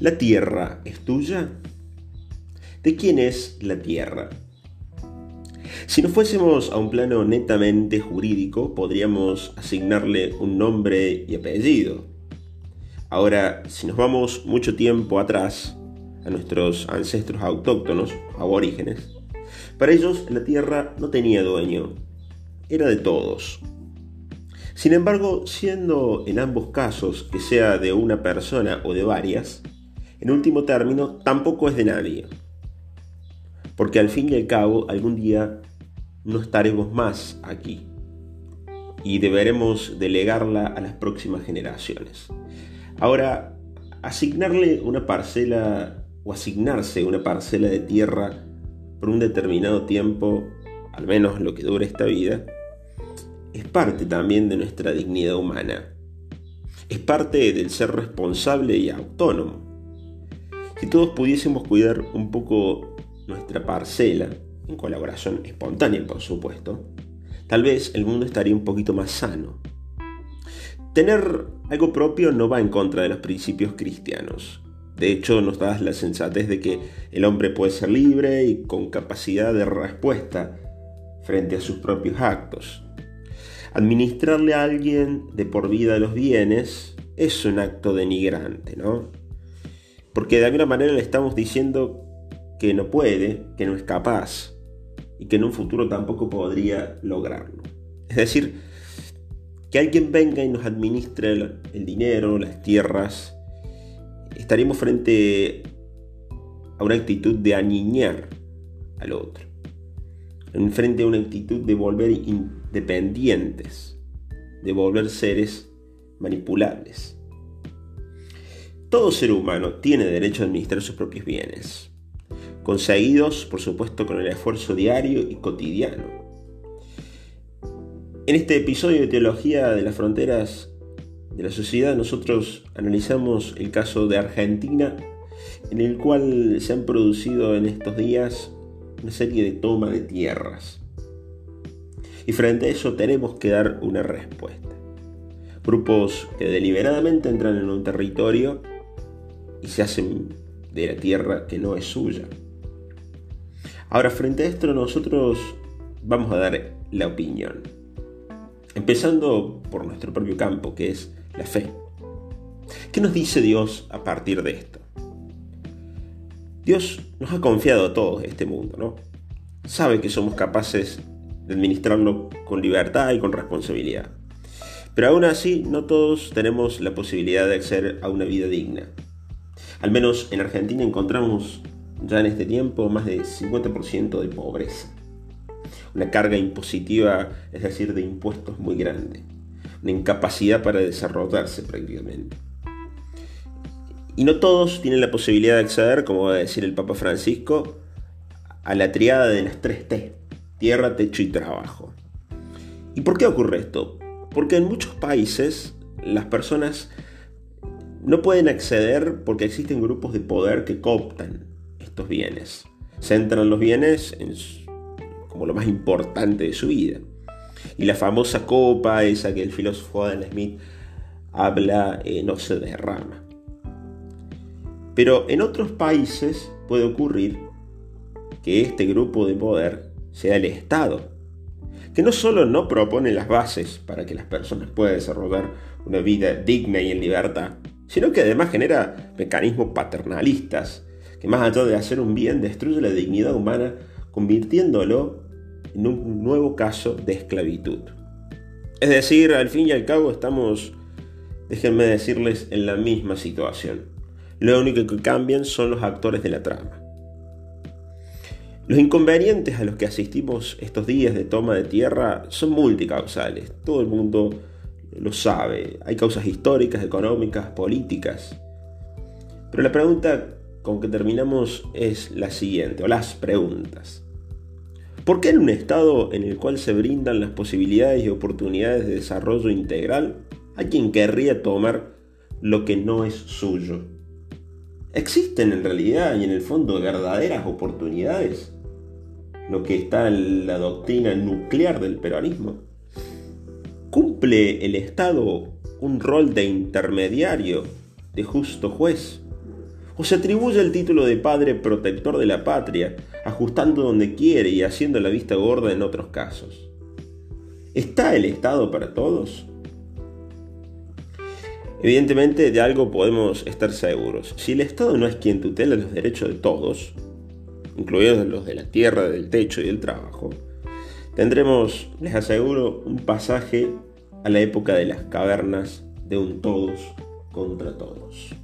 ¿La Tierra es tuya? ¿De quién es la Tierra? Si nos fuésemos a un plano netamente jurídico, podríamos asignarle un nombre y apellido. Ahora, si nos vamos mucho tiempo atrás, a nuestros ancestros autóctonos, aborígenes, para ellos la tierra no tenía dueño, era de todos. Sin embargo, siendo en ambos casos que sea de una persona o de varias, en último término, tampoco es de nadie. Porque al fin y al cabo, algún día no estaremos más aquí y deberemos delegarla a las próximas generaciones. Ahora, asignarle una parcela o asignarse una parcela de tierra por un determinado tiempo, al menos lo que dure esta vida, es parte también de nuestra dignidad humana. Es parte del ser responsable y autónomo. Si todos pudiésemos cuidar un poco nuestra parcela, en colaboración espontánea por supuesto, tal vez el mundo estaría un poquito más sano. Tener algo propio no va en contra de los principios cristianos. De hecho, nos da la sensatez de que el hombre puede ser libre y con capacidad de respuesta frente a sus propios actos. Administrarle a alguien de por vida los bienes es un acto denigrante, ¿no? Porque de alguna manera le estamos diciendo que no puede, que no es capaz y que en un futuro tampoco podría lograrlo. Es decir, que alguien venga y nos administre el, dinero, las tierras, estaríamos frente a una actitud de aniñar al otro, frente a una actitud de volver independientes, de volver seres manipulables. Todo ser humano tiene derecho a administrar sus propios bienes, conseguidos por supuesto con el esfuerzo diario y cotidiano. En este episodio de Teología de las Fronteras de la Sociedad nosotros analizamos el caso de Argentina en el cual se han producido en estos días una serie de toma de tierras. Y frente a eso tenemos que dar una respuesta. Grupos que deliberadamente entran en un territorio y se hacen de la tierra que no es suya. Ahora, frente a esto, nosotros vamos a dar la opinión. Empezando por nuestro propio campo, que es la fe. ¿Qué nos dice Dios a partir de esto? Dios nos ha confiado a todos este mundo, ¿no? Sabe que somos capaces de administrarlo con libertad y con responsabilidad. Pero aún así, no todos tenemos la posibilidad de acceder a una vida digna. Al menos en Argentina encontramos ya en este tiempo más de 50% de pobreza. Una carga impositiva, es decir, de impuestos muy grande. Una incapacidad para desarrollarse prácticamente. Y no todos tienen la posibilidad de acceder, como va a decir el Papa Francisco, a la triada de las tres T, tierra, techo y trabajo. ¿Y por qué ocurre esto? Porque en muchos países las personas no pueden acceder porque existen grupos de poder que cooptan estos bienes. Centran los bienes en como lo más importante de su vida. Y la famosa copa, esa que el filósofo Adam Smith habla, eh, no se derrama. Pero en otros países puede ocurrir que este grupo de poder sea el Estado, que no solo no propone las bases para que las personas puedan desarrollar una vida digna y en libertad, sino que además genera mecanismos paternalistas que más allá de hacer un bien destruye la dignidad humana convirtiéndolo en un nuevo caso de esclavitud. Es decir, al fin y al cabo estamos, déjenme decirles, en la misma situación. Lo único que cambian son los actores de la trama. Los inconvenientes a los que asistimos estos días de toma de tierra son multicausales. Todo el mundo lo sabe. Hay causas históricas, económicas, políticas. Pero la pregunta con que terminamos es la siguiente, o las preguntas. ¿Por qué en un estado en el cual se brindan las posibilidades y oportunidades de desarrollo integral, hay quien querría tomar lo que no es suyo? ¿Existen en realidad y en el fondo verdaderas oportunidades? Lo que está en la doctrina nuclear del peronismo. ¿Cumple el Estado un rol de intermediario, de justo juez? o se atribuye el título de padre protector de la patria, ajustando donde quiere y haciendo la vista gorda en otros casos. ¿Está el Estado para todos? Evidentemente de algo podemos estar seguros. Si el Estado no es quien tutela los derechos de todos, incluidos los de la tierra, del techo y del trabajo, tendremos, les aseguro, un pasaje a la época de las cavernas de un todos contra todos.